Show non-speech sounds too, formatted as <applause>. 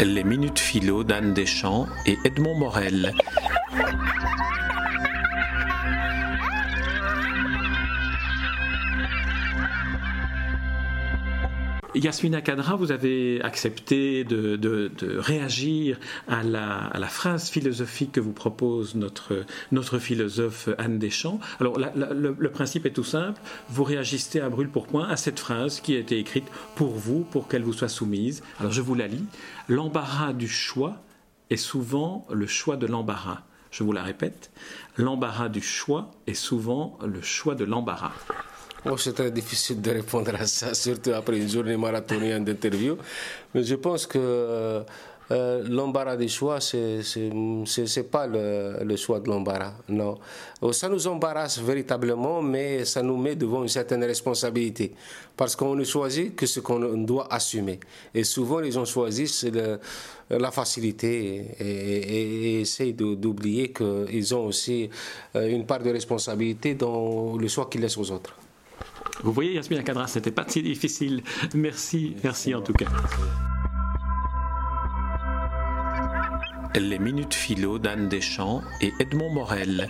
Les Minutes Philo d'Anne Deschamps et Edmond Morel. Yasmina Kadra, vous avez accepté de, réagir à la, phrase philosophique que vous propose notre, philosophe Anne Deschamps. Alors, le, principe est tout simple. Vous réagissez à brûle pour point à cette phrase qui a été écrite pour vous, pour qu'elle vous soit soumise. Alors, je vous la lis. L'embarras du choix est souvent le choix de l'embarras. Je vous la répète. L'embarras du choix est souvent le choix de l'embarras. Oh, c'est très difficile de répondre à ça, <laughs> surtout après une journée marathonienne d'interview. Mais je pense que euh, euh, l'embarras des choix, c'est n'est pas le, le, choix de l'embarras, non. Oh, ça nous embarrasse véritablement, mais ça nous met devant une certaine responsabilité, parce qu'on ne choisit que ce qu'on doit assumer. Et souvent, les gens choisissent la facilité et, et, et essayent d'oublier qu'ils ont aussi euh, une part de responsabilité dans le choix qu'ils laissent aux autres. Vous voyez, Yasmina Kadra, c'était pas si difficile. Merci, merci en tout cas. Les Minutes Philo d'Anne Deschamps et Edmond Morel.